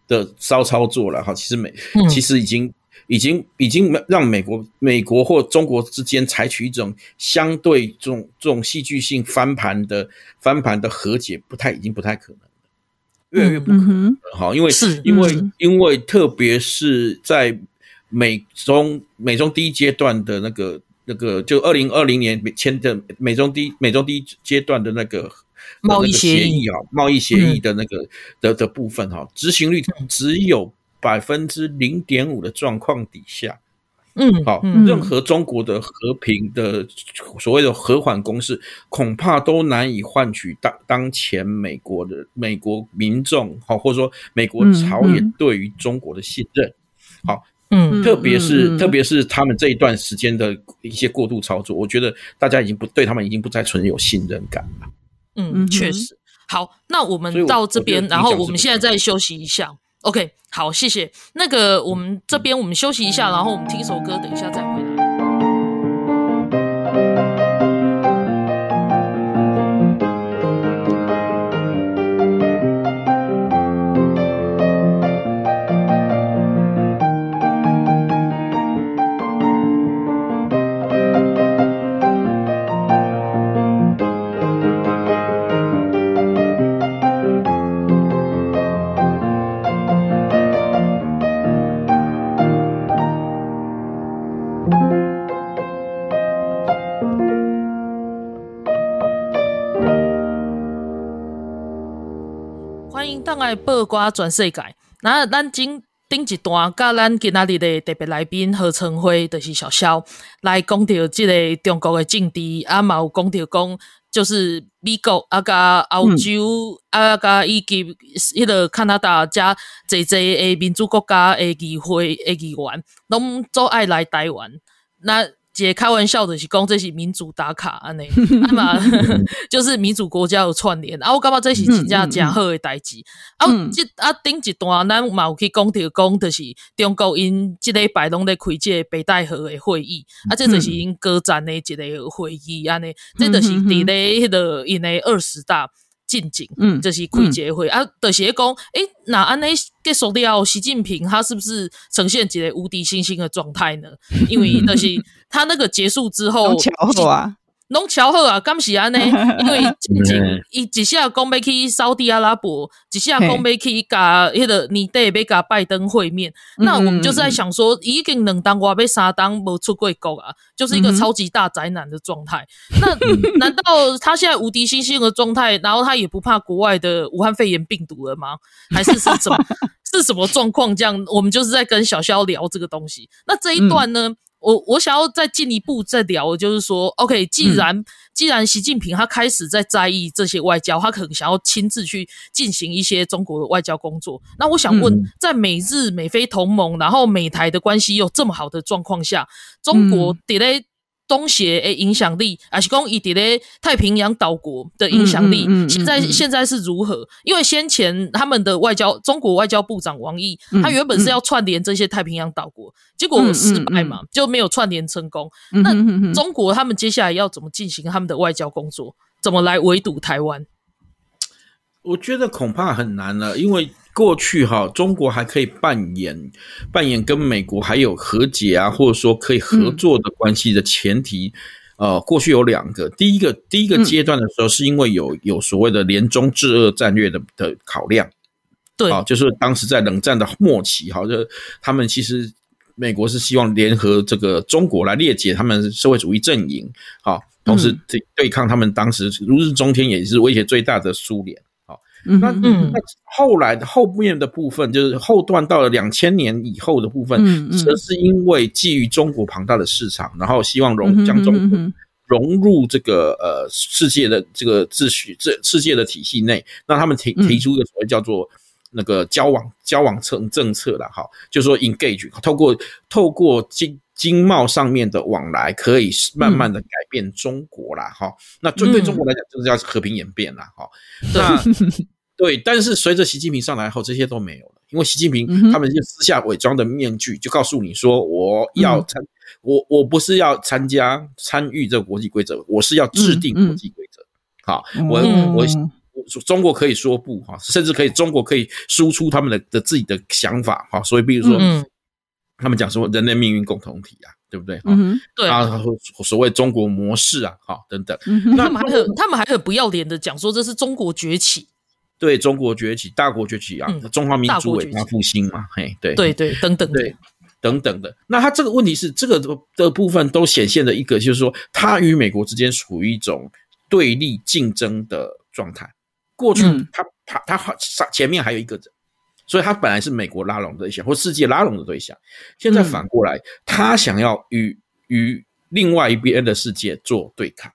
的骚操作了哈，其实美、嗯、其实已经。已经已经让美国美国或中国之间采取一种相对这种这种戏剧性翻盘的翻盘的和解，不太已经不太可能了，越来越不可能。了哈，因为是因为因为特别是在美中美中第一阶段的那个那个就二零二零年签的美中第一美中第一阶段的那个贸易协议。啊贸易协议的那个的的部分哈，执行率只有。百分之零点五的状况底下，嗯，好，任何中国的和平的所谓的和缓攻势，恐怕都难以换取当当前美国的美国民众，好，或者说美国朝野对于中国的信任，好，嗯，特别是特别是他们这一段时间的一些过度操作，我觉得大家已经不对他们已经不再存有信任感了，嗯，确实。好，那我们到这边，然后我们现在再休息一下。OK，好，谢谢。那个我们这边我们休息一下，然后我们听一首歌，等一下再回来。报歌全世界，那咱今顶一段，甲咱今仔日的特别来宾何成辉，就是小肖来讲到即个中国的政治，啊嘛有讲到讲，就是美国啊，甲欧洲、嗯、啊，甲以及迄个加拿大遮侪侪诶民主国家诶议会诶议员，拢总爱来台湾，那。姐开玩笑的是讲这是民主打卡安尼，啊嘛 就是民主国家有串联，啊我感觉这是真正真好的代志。啊，即啊顶一段咱嘛有去讲着讲，就是中国因即礼拜拢咧开即个北戴河的会议，啊这就是因歌战的一个会议安尼，这就是伫咧迄个因的二十大。近景，嗯，就是开这个会、嗯、啊，就是讲，诶、欸，那安尼结束了，习近平他是不是呈现一个无敌星星的状态呢？因为就是 他那个结束之后，巧啊。拢巧好啊，敢是安尼？因为伊一下讲要去沙乌地阿拉伯，一下讲要去甲迄个年底要甲拜登会面。那我们就是在想说，已经两当我被三当无出过国啊，就是一个超级大宅男的状态。那难道他现在无敌星星的状态，然后他也不怕国外的武汉肺炎病毒了吗？还是是什么 是什么状况？这样我们就是在跟小肖聊这个东西。那这一段呢？我我想要再进一步再聊，就是说，OK，既然、嗯、既然习近平他开始在在意这些外交，他可能想要亲自去进行一些中国的外交工作。那我想问，嗯、在美日美菲同盟，然后美台的关系又这么好的状况下，中国得嘞？东协诶影响力，还是讲伊伫咧太平洋岛国的影响力，嗯嗯嗯嗯、现在现在是如何？因为先前他们的外交，中国外交部长王毅，嗯、他原本是要串联这些太平洋岛国，嗯、结果失败嘛，嗯嗯、就没有串联成功。嗯、那中国他们接下来要怎么进行他们的外交工作？怎么来围堵台湾？我觉得恐怕很难了，因为。过去哈，中国还可以扮演扮演跟美国还有和解啊，或者说可以合作的关系的前提，嗯、呃，过去有两个。第一个第一个阶段的时候，是因为有有所谓的联中制俄战略的的考量，对，啊，就是当时在冷战的末期，哈，就他们其实美国是希望联合这个中国来裂解他们社会主义阵营，好，同时对对抗他们当时如日中天也是威胁最大的苏联。那那后来的后面的部分，就是后段到了两千年以后的部分，则是因为基于中国庞大的市场，然后希望融将中国融入这个呃世界的这个秩序，这世界的体系内，那他们提提出一个所谓叫做那个交往交往政政策了哈，就是说 engage 透过透过经经贸上面的往来，可以慢慢的改变中国啦哈。那针对中国来讲，就是要和平演变啦哈。那 对，但是随着习近平上来后，这些都没有了，因为习近平他们就私下伪装的面具，就告诉你说，我要参，我我不是要参加参与这个国际规则，我是要制定国际规则。好，我我。中国可以说不哈，甚至可以中国可以输出他们的的自己的想法哈，所以比如说，他们讲说人类命运共同体啊，对不对？嗯，对。啊，所谓中国模式啊，哈等等，那他们还很他们还很不要脸的讲说这是中国崛起。对中国崛起，大国崛起啊，嗯、中华民族伟大复兴嘛，嘿，对对对，等等对等等的。那他这个问题是，这个的的部分都显现了一个，就是说，他与美国之间处于一种对立竞争的状态。过去他他他前面还有一个人，所以他本来是美国拉拢的对象，或世界拉拢的对象。现在反过来，嗯、他想要与与另外一边的世界做对抗。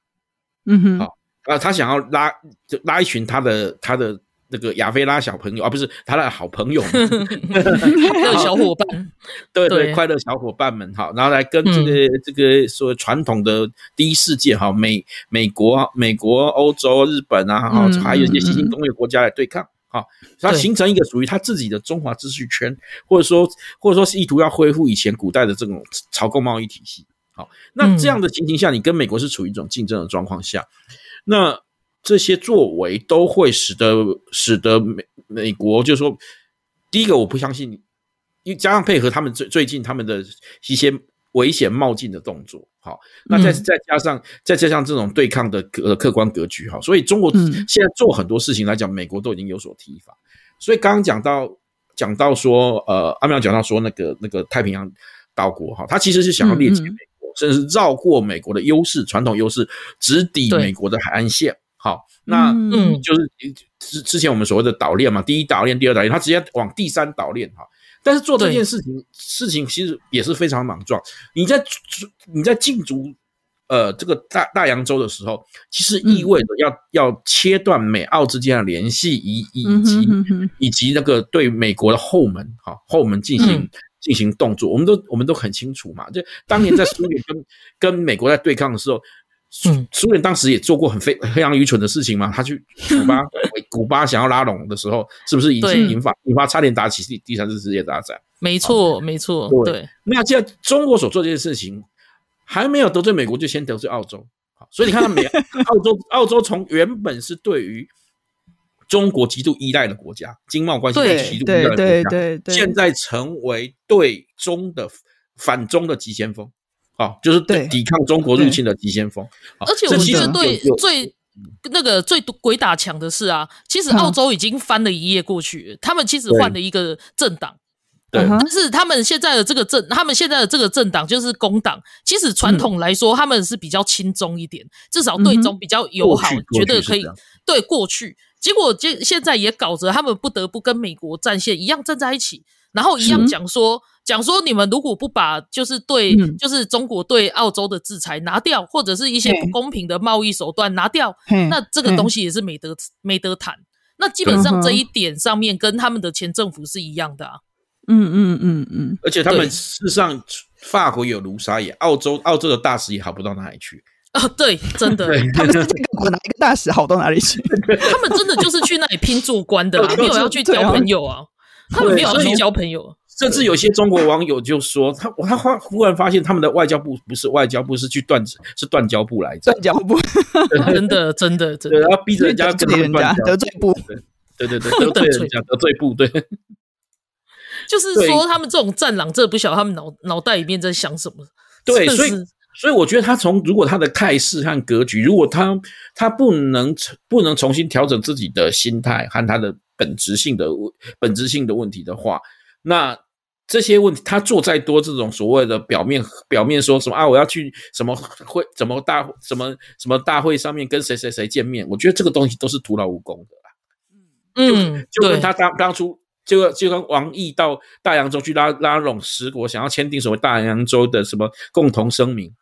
嗯哼，好啊，他想要拉就拉一群他的他的。那个亚非拉小朋友啊，不是他的好朋友，快乐小伙伴，对对，快乐小伙伴们哈，然后来跟这个、嗯、这个所谓传统的第一世界哈，美美国、美国、欧洲、日本啊，哈，还有一些新兴工业国家来对抗，哈，它形成一个属于它自己的中华秩序圈，或者说或者说是意图要恢复以前古代的这种朝贡贸易体系，好，那这样的情形下，你跟美国是处于一种竞争的状况下，那。这些作为都会使得使得美美国就是说，第一个我不相信，因为加上配合他们最最近他们的一些危险冒进的动作，好，那再再加上再加上这种对抗的客客观格局，哈，所以中国现在做很多事情来讲，美国都已经有所提防。所以刚刚讲到讲到说，呃，阿妙讲到说那个那个太平洋岛国哈，他其实是想要链接美国，甚至是绕过美国的优势传统优势，直抵美国的海岸线。好，那嗯，就是之之前我们所谓的岛链嘛，第一岛链、第二岛链，他直接往第三岛链哈。但是做这件事情，事情其实也是非常莽撞。你在你在进驻呃这个大大洋洲的时候，其实意味着要、嗯、要切断美澳之间的联系，以以及、以及那个对美国的后门哈后门进行、嗯、进行动作，我们都我们都很清楚嘛。就当年在苏联跟跟美国在对抗的时候。苏苏联当时也做过很非非常愚蠢的事情嘛，他去古巴，古巴想要拉拢的时候，是不是已经引发引发差点打起第第三次世界大战？没错，没错，对。那既然中国所做这件事情还没有得罪美国，就先得罪澳洲。好，所以你看到美 澳洲澳洲从原本是对于中国极度依赖的国家，经贸关系极度依赖的国家，对对对，现在成为对中的反中的急先锋。哦，就是对。抵抗中国入侵的急先锋，而且我觉得对最那个最鬼打墙的是啊，其实澳洲已经翻了一页过去，他们其实换了一个政党，对，但是他们现在的这个政，他们现在的这个政党就是工党，其实传统来说他们是比较亲中一点，至少对中比较友好，觉得可以对过去，结果现现在也搞着他们不得不跟美国战线一样站在一起，然后一样讲说。讲说你们如果不把就是对，嗯、就是中国对澳洲的制裁拿掉，或者是一些不公平的贸易手段拿掉，那这个东西也是没得没得谈。那基本上这一点上面跟他们的前政府是一样的啊。嗯嗯嗯嗯，而且他们事实上法国有卢沙野，澳洲澳洲的大使也好不到哪里去。哦，对，真的，他们是这个国哪一个大使好到哪里去？他们真的就是去那里拼做官的，没有要去交朋友啊。他们没有要去交朋友。甚至有些中国网友就说，他他忽忽然发现他们的外交部不是外交部，是去断是断交部来着。断交部，真的真的真的，然后逼着人家跟人家得罪部，对对对，得罪人家得罪部，对。就是说，他们这种战狼，真的不晓得他们脑脑袋里面在想什么。对，所以所以我觉得他从如果他的态势和格局，如果他他不能不能重新调整自己的心态和他的本质性的本质性的问题的话，那。这些问题，他做再多这种所谓的表面表面说什么啊，我要去什么会怎么大什么什么大会上面跟谁谁谁见面，我觉得这个东西都是徒劳无功的啦。嗯，就就跟他当当初就就跟王毅到大洋洲去拉拉拢十国，想要签订什么大洋洲的什么共同声明，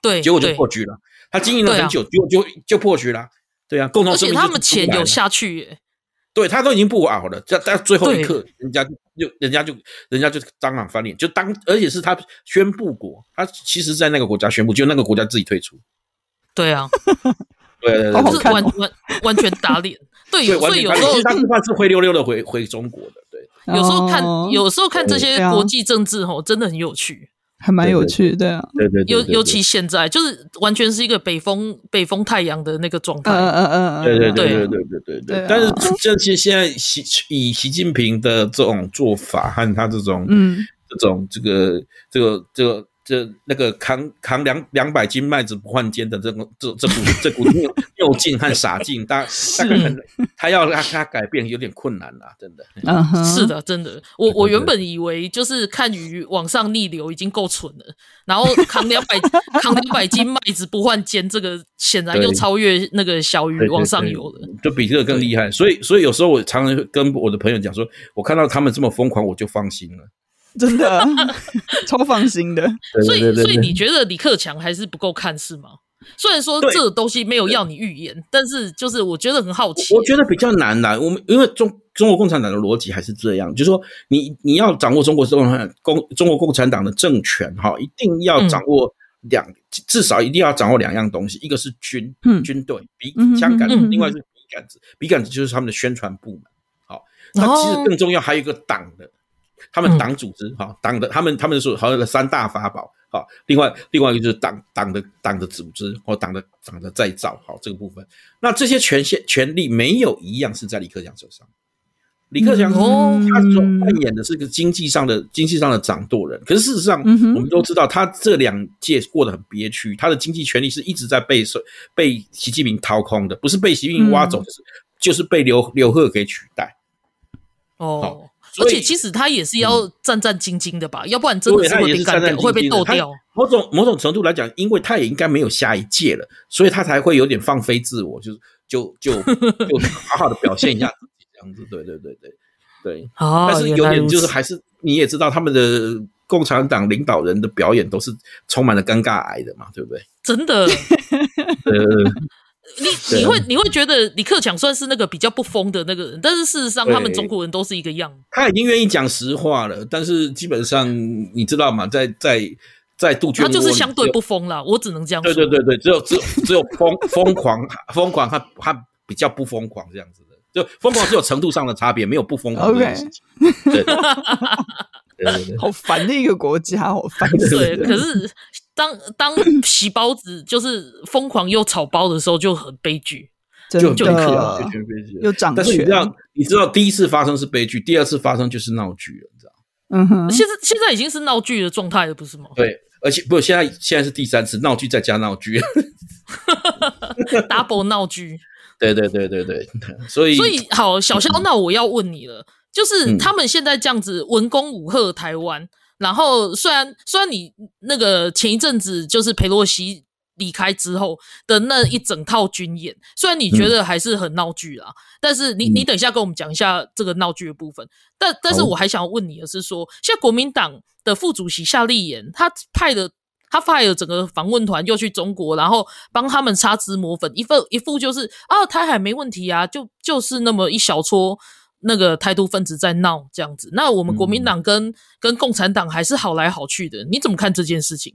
对，结果就破局了。他经营了很久，就就就破局了。对啊，共同声明，而且他们钱有下去耶。对，他都已经不熬了，在在最后一刻，人家就人家就人家就当场翻脸，就当而且是他宣布过，他其实在那个国家宣布，就那个国家自己退出。对啊，对对对，是完完完全打脸。对，所以有时候他是灰溜溜的回回中国的。对，有时候看有时候看这些国际政治吼，真的很有趣。还蛮有趣的，对啊，对对，尤尤其现在就是完全是一个北风北风太阳的那个状态，嗯嗯嗯，对对对对对对对对。但是这些现在习以习近平的这种做法和他这种嗯这种这个这个这个。这那个扛扛两两百斤麦子不换肩的这种这这股这股拗拗劲和傻劲，大大概可能他要让他改变有点困难啦，真的。嗯哼，是的，真的。我我原本以为就是看鱼往上逆流已经够蠢了，然后扛两百扛两百斤麦子不换肩，这个显然又超越那个小鱼往上游了，就比这个更厉害。所以所以有时候我常常跟我的朋友讲说，我看到他们这么疯狂，我就放心了。真的 超放心的，所以所以你觉得李克强还是不够看是吗？虽然说这个东西没有要你预言，但是就是我觉得很好奇。我觉得比较难啦，我们因为中中国共产党的逻辑还是这样，就是说你你要掌握中国共产共中国共产党的政权哈，一定要掌握两、嗯、至少一定要掌握两样东西，一个是军、嗯、军队，比枪杆子，嗯、另外是笔杆子，笔杆子就是他们的宣传部门。好，那其实更重要还有一个党的，他们党组织哈，党、嗯、的他们他们说好像的三大法宝。好，另外另外一个就是党党的党的组织或党的党的再造，好，这个部分，那这些权限权力没有一样是在李克强手上。李克强他所扮演的是个经济上的经济上的掌舵人，可是事实上我们都知道，他这两届过得很憋屈，他的经济权力是一直在被被习近平掏空的，不是被习近平挖走，就是就是被刘刘鹤给取代。哦。而且其实他也是要战战兢兢的吧，嗯、要不然真的是会被干掉，会被斗掉。某种某种程度来讲，因为他也应该没有下一届了，所以他才会有点放飞自我，就是就就 就好好的表现一下自己这样子。对对对对对。哦、但是有点就是还是你也知道，他们的共产党领导人的表演都是充满了尴尬癌的嘛，对不对？真的。呃。你你会你会觉得李克强算是那个比较不疯的那个人，但是事实上他们中国人都是一个样。他已经愿意讲实话了，但是基本上你知道吗？在在在杜鹃，他就是相对不疯啦。我只能这样说。对对对对，只有只有 只有疯疯狂疯狂，他他比较不疯狂这样子的，就疯狂只有程度上的差别，没有不疯狂的事情。对，好烦的一个国家，好烦。对，可是。当当洗包子就是疯狂又炒包的时候，就很悲剧，就就很悲剧，又涨。但是你知道，你知道第一次发生是悲剧，第二次发生就是闹剧了，你知道？嗯哼，现在现在已经是闹剧的状态了，不是吗？对，而且不，现在现在是第三次闹剧再加闹剧，double 闹剧。对对对对对，所以所以好，小肖，那我要问你了，就是他们现在这样子文攻武吓台湾。然后，虽然虽然你那个前一阵子就是裴洛西离开之后的那一整套军演，虽然你觉得还是很闹剧啦，嗯、但是你你等一下跟我们讲一下这个闹剧的部分。但但是我还想要问你的是说，现在国民党的副主席夏立言，他派的他派了整个访问团又去中国，然后帮他们擦脂抹粉，一副一副就是啊，台海没问题啊，就就是那么一小撮。那个台独分子在闹这样子，那我们国民党跟、嗯、跟共产党还是好来好去的，你怎么看这件事情？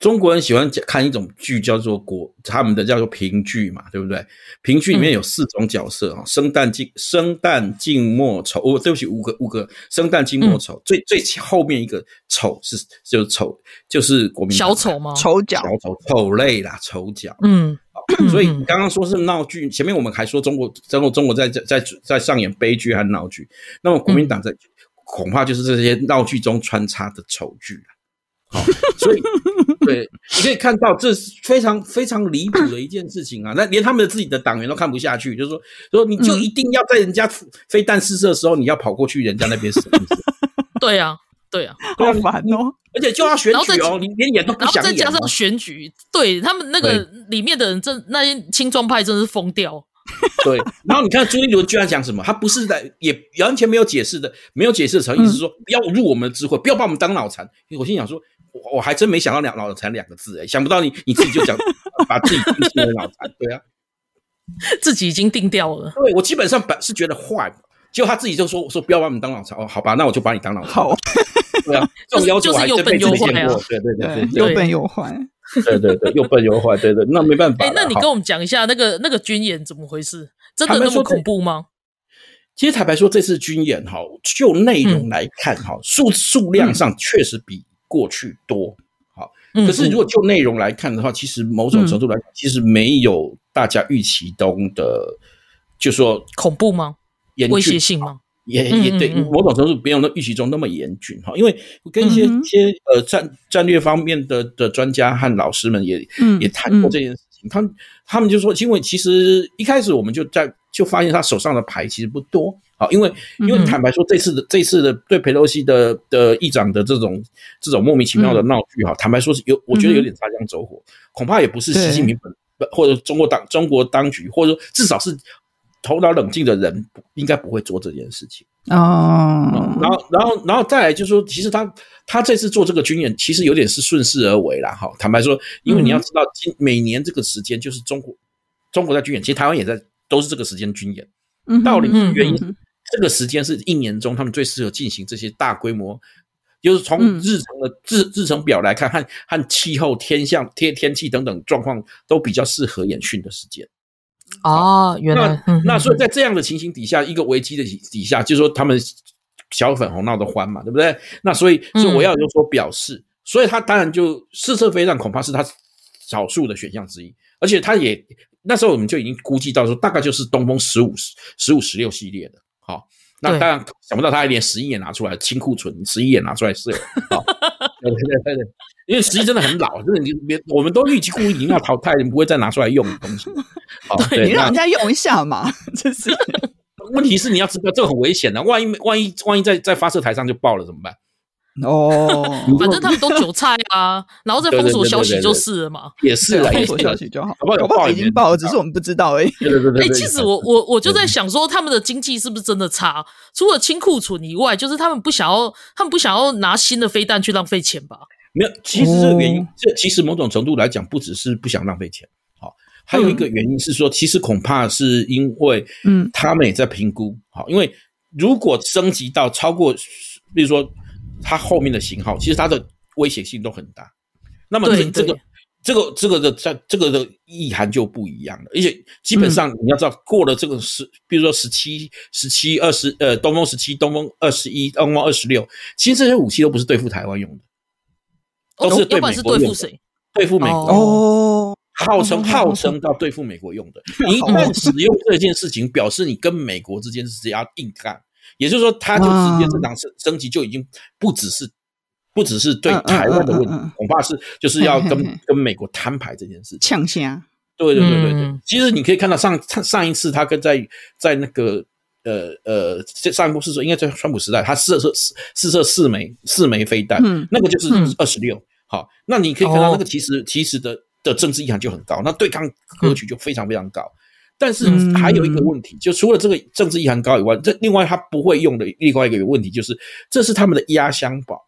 中国人喜欢看一种剧叫做国，他们的叫做评剧嘛，对不对？评剧里面有四种角色啊，生旦净生旦净末丑，哦，对不起，五个五个生旦净末丑，最最后面一个丑是就是丑，就是国民党小丑吗？丑角，小丑丑类啦，丑角，嗯。所以刚刚说是闹剧，前面我们还说中国，中国中国在在在在上演悲剧和闹剧，那么国民党在恐怕就是这些闹剧中穿插的丑剧了。好，所以 对，你可以看到这是非常非常离谱的一件事情啊！那连他们的自己的党员都看不下去，就是说说你就一定要在人家飞弹试射的时候，你要跑过去人家那边试。对啊。对啊，好烦哦！而且就要选举哦，你连演都不想演。然后再加上选举，对他们那个里面的人，真那些青壮派真是疯掉。对，然后你看朱一伦居然讲什么？他不是在也完全没有解释的，没有解释的时候，意思是说不要入我们的智慧，不要把我们当脑残。我心想说，我我还真没想到两脑残两个字哎，想不到你你自己就讲 把自己定性为脑残，对啊，自己已经定掉了。对，我基本上本是觉得坏。结果他自己就说：“我说不要把我们当老巢哦，好吧，那我就把你当老巢。”好，对啊，这种要求还真没见过。对对对，又笨又坏。对对对，又笨又坏。对对，那没办法。哎，那你跟我们讲一下那个那个军演怎么回事？真的那么恐怖吗？其实坦白说，这次军演哈，就内容来看哈，数数量上确实比过去多。好，可是如果就内容来看的话，其实某种程度来讲，其实没有大家预期中的，就说恐怖吗？威胁性吗？也也对，某种程度没有那预期中那么严峻哈。因为我跟一些一些呃战战略方面的的专家和老师们也也谈过这件事情。他们他们就说，因为其实一开始我们就在就发现他手上的牌其实不多啊。因为因为坦白说，这次的这次的对佩洛西的的议长的这种这种莫名其妙的闹剧哈，坦白说是有，我觉得有点擦枪走火，恐怕也不是习近平本或者中国党中国当局，或者说至少是。头脑冷静的人应该不会做这件事情哦、嗯。然后，然后，然后再来就是说，其实他他这次做这个军演，其实有点是顺势而为啦。哈。坦白说，因为你要知道，今每年这个时间就是中国中国在军演，其实台湾也在都是这个时间军演。嗯道理是原因，这个时间是一年中他们最适合进行这些大规模，就是从日程的日日程表来看，和和气候、天象、天天气等等状况都比较适合演训的时间。哦，原来那那所以在这样的情形底下，一个危机的底下，就是说他们小粉红闹得欢嘛，对不对？那所以所以我要有所表示，所以他当然就试射飞弹恐怕是他少数的选项之一，而且他也那时候我们就已经估计到说，大概就是东风十五十五十六系列的，好，那当然想不到他还连十一也拿出来清库存，十一也拿出来射，好，对对对对。因为十一真的很老，就是你别，我们都预计故意已经要淘汰，你不会再拿出来用的东西。好，对，你让人家用一下嘛，这是。问题是你要知道，这个很危险的，万一万一万一在在发射台上就爆了怎么办？哦，反正他们都韭菜啊，然后再封锁消息就是了嘛。也是啊，封锁消息就好。好不好？已经爆了，只是我们不知道而已。对对对对。哎，其实我我我就在想说，他们的经济是不是真的差？除了清库存以外，就是他们不想要，他们不想要拿新的飞弹去浪费钱吧？没有，其实这个原因，哦、这其实某种程度来讲，不只是不想浪费钱，好，还有一个原因是说，嗯、其实恐怕是因为，嗯，他们也在评估，好，因为如果升级到超过，比如说它后面的型号，其实它的危险性都很大，那么这这个这个这个的在这个的意涵就不一样了，而且基本上你要知道，过了这个十，比如说十七、十七、二十，呃，东风十七、东风二十一、东风二十六，其实这些武器都不是对付台湾用的。都是对美国用的，对付美国。哦，号称号称到对付美国用的。你一旦使用这件事情，表示你跟美国之间是要硬干，也就是说，他就直接这档升升级就已经不只是不只是对台湾的问题，恐怕是就是要跟跟美国摊牌这件事情。呛声，对对对对对。其实你可以看到上上一次他跟在在那个呃呃上一部是说应该在川普时代，他试射试射四枚四枚飞弹，那个就是二十六。好，那你可以看到那个其实、哦、其实的的政治意涵就很高，那对抗格局就非常非常高。嗯、但是还有一个问题，就除了这个政治意涵高以外，这另外他不会用的另外一个问题就是，这是他们的压箱宝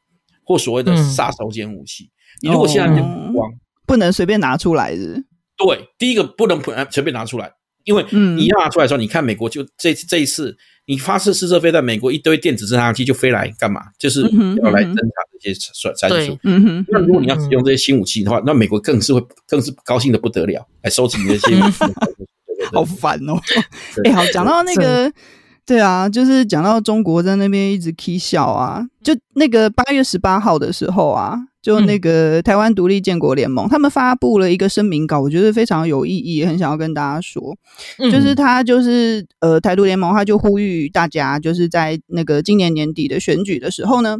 或所谓的杀手锏武器。嗯、你如果现在不光、哦、不能随便拿出来的，对，第一个不能随便拿出来，因为你要拿出来的时候，你看美国就这这一次。你发射试射飞弹，美国一堆电子侦察机就飞来干嘛？就是要来侦察这些战战术。嗯哼。那如果你要使用这些新武器的话，那美国更是会更是高兴的不得了，来收集你这些。好烦哦！哎，好，讲到那个。对啊，就是讲到中国在那边一直 k 笑啊，就那个八月十八号的时候啊，就那个台湾独立建国联盟，嗯、他们发布了一个声明稿，我觉得非常有意义，很想要跟大家说，嗯、就是他就是呃台独联盟，他就呼吁大家，就是在那个今年年底的选举的时候呢，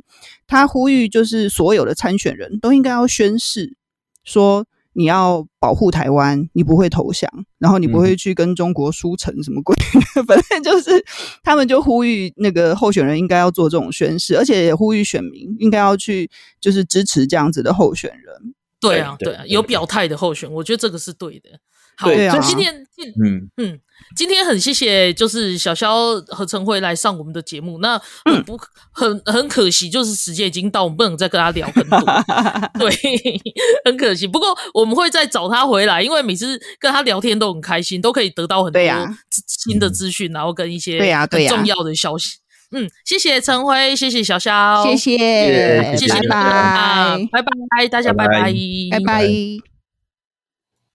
他呼吁就是所有的参选人都应该要宣誓说。你要保护台湾，你不会投降，然后你不会去跟中国输成什么鬼，嗯、反正就是他们就呼吁那个候选人应该要做这种宣誓，而且也呼吁选民应该要去就是支持这样子的候选人。对啊，对啊，有表态的候选，我觉得这个是对的。好，对啊，今天，嗯嗯。今天很谢谢，就是小肖和陈辉来上我们的节目。那很不很很可惜，就是时间已经到，我们不能再跟他聊更多。对，很可惜。不过我们会再找他回来，因为每次跟他聊天都很开心，都可以得到很多新的资讯，然后跟一些很重要的消息。嗯，谢谢陈辉，谢谢小肖，谢谢，谢谢，拜拜，拜拜，大家拜拜，拜拜。